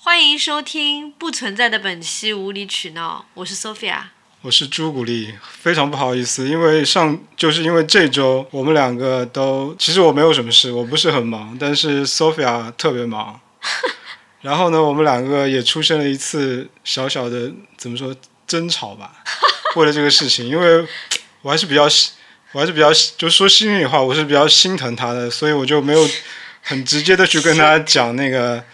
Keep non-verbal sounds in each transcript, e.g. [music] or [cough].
欢迎收听不存在的本期无理取闹，我是 Sophia。我是朱古力，非常不好意思，因为上就是因为这周我们两个都，其实我没有什么事，我不是很忙，但是 Sophia 特别忙。[laughs] 然后呢，我们两个也出现了一次小小的怎么说争吵吧，[laughs] 为了这个事情，因为我还是比较，我还是比较，就说心里话，我是比较心疼他的，所以我就没有很直接的去跟他讲那个，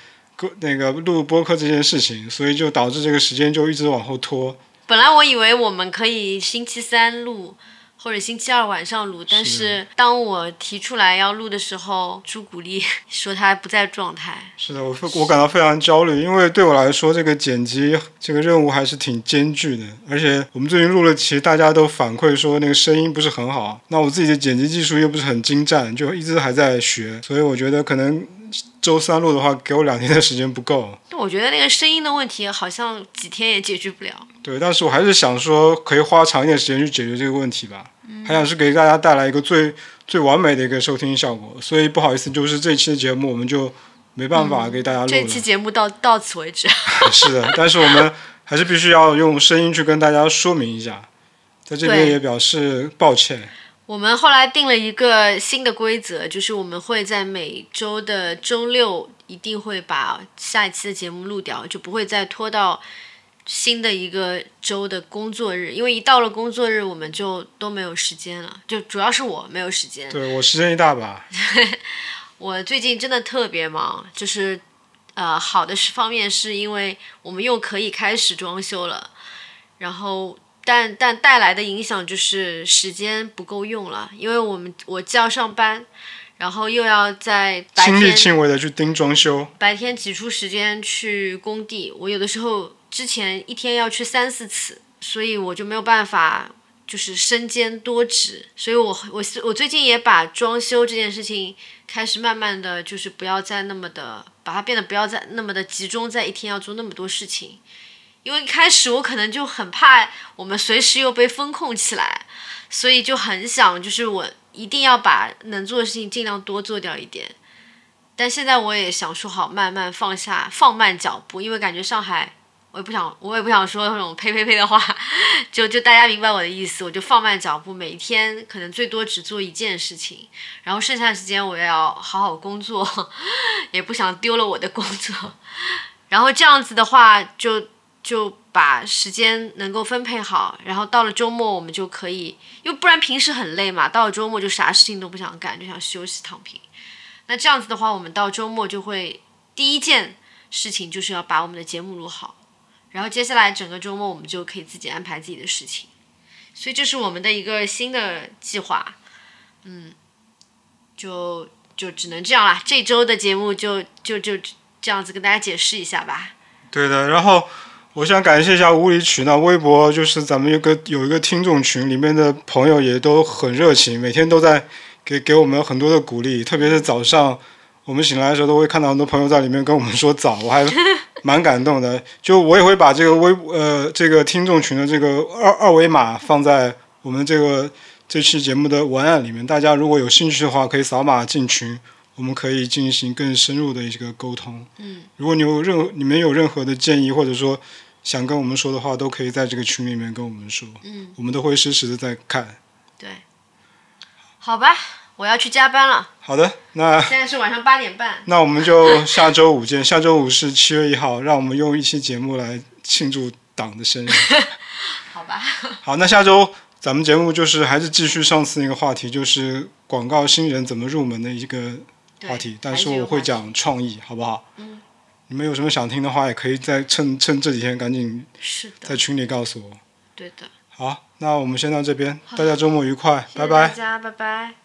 那个录播客这件事情，所以就导致这个时间就一直往后拖。本来我以为我们可以星期三录，或者星期二晚上录，但是当我提出来要录的时候，朱古力 [laughs] 说他不在状态。是的，我我感到非常焦虑，因为对我来说，这个剪辑这个任务还是挺艰巨的。而且我们最近录了，其实大家都反馈说那个声音不是很好。那我自己的剪辑技术又不是很精湛，就一直还在学，所以我觉得可能。周三录的话，给我两天的时间不够。我觉得那个声音的问题，好像几天也解决不了。对，但是我还是想说，可以花长一点时间去解决这个问题吧。还想是给大家带来一个最最完美的一个收听效果。所以不好意思，就是这期的节目我们就没办法给大家录了。这期节目到到此为止。[laughs] 是的，但是我们还是必须要用声音去跟大家说明一下，在这边也表示抱歉。我们后来定了一个新的规则，就是我们会在每周的周六一定会把下一期的节目录掉，就不会再拖到新的一个周的工作日，因为一到了工作日我们就都没有时间了，就主要是我没有时间。对我时间一大把。[laughs] 我最近真的特别忙，就是呃好的方面是因为我们又可以开始装修了，然后。但但带来的影响就是时间不够用了，因为我们我既要上班，然后又要在亲力亲为的去盯装修，白天挤出时间去工地，我有的时候之前一天要去三四次，所以我就没有办法就是身兼多职，所以我我我最近也把装修这件事情开始慢慢的就是不要再那么的把它变得不要再那么的集中在一天要做那么多事情。因为一开始我可能就很怕我们随时又被风控起来，所以就很想就是我一定要把能做的事情尽量多做掉一点。但现在我也想说好慢慢放下放慢脚步，因为感觉上海我也不想我也不想说那种呸呸呸的话，就就大家明白我的意思，我就放慢脚步，每一天可能最多只做一件事情，然后剩下的时间我也要好好工作，[laughs] 也不想丢了我的工作。[laughs] 然后这样子的话就。就把时间能够分配好，然后到了周末我们就可以，因为不然平时很累嘛，到了周末就啥事情都不想干，就想休息躺平。那这样子的话，我们到周末就会第一件事情就是要把我们的节目录好，然后接下来整个周末我们就可以自己安排自己的事情。所以这是我们的一个新的计划，嗯，就就只能这样了。这周的节目就就就这样子跟大家解释一下吧。对的，然后。我想感谢一下无理取闹微博，就是咱们有个有一个听众群，里面的朋友也都很热情，每天都在给给我们很多的鼓励。特别是早上我们醒来的时候，都会看到很多朋友在里面跟我们说早，我还 [laughs] 蛮感动的。就我也会把这个微呃这个听众群的这个二二维码放在我们这个这期节目的文案里面，大家如果有兴趣的话，可以扫码进群，我们可以进行更深入的一个沟通。嗯，如果你有任何你们有任何的建议，或者说。想跟我们说的话，都可以在这个群里面跟我们说。嗯，我们都会实时的在看。对，好吧，我要去加班了。好的，那现在是晚上八点半。那我们就下周五见。下周五是七月一号，让我们用一期节目来庆祝党的生日。[laughs] 好吧。好，那下周咱们节目就是还是继续上次那个话题，就是广告新人怎么入门的一个话题，但是我会讲创意，好不好？嗯。你们有什么想听的话，也可以在趁趁这几天赶紧在群里告诉我。对的。好，那我们先到这边，大家周末愉快，拜拜。大家拜拜。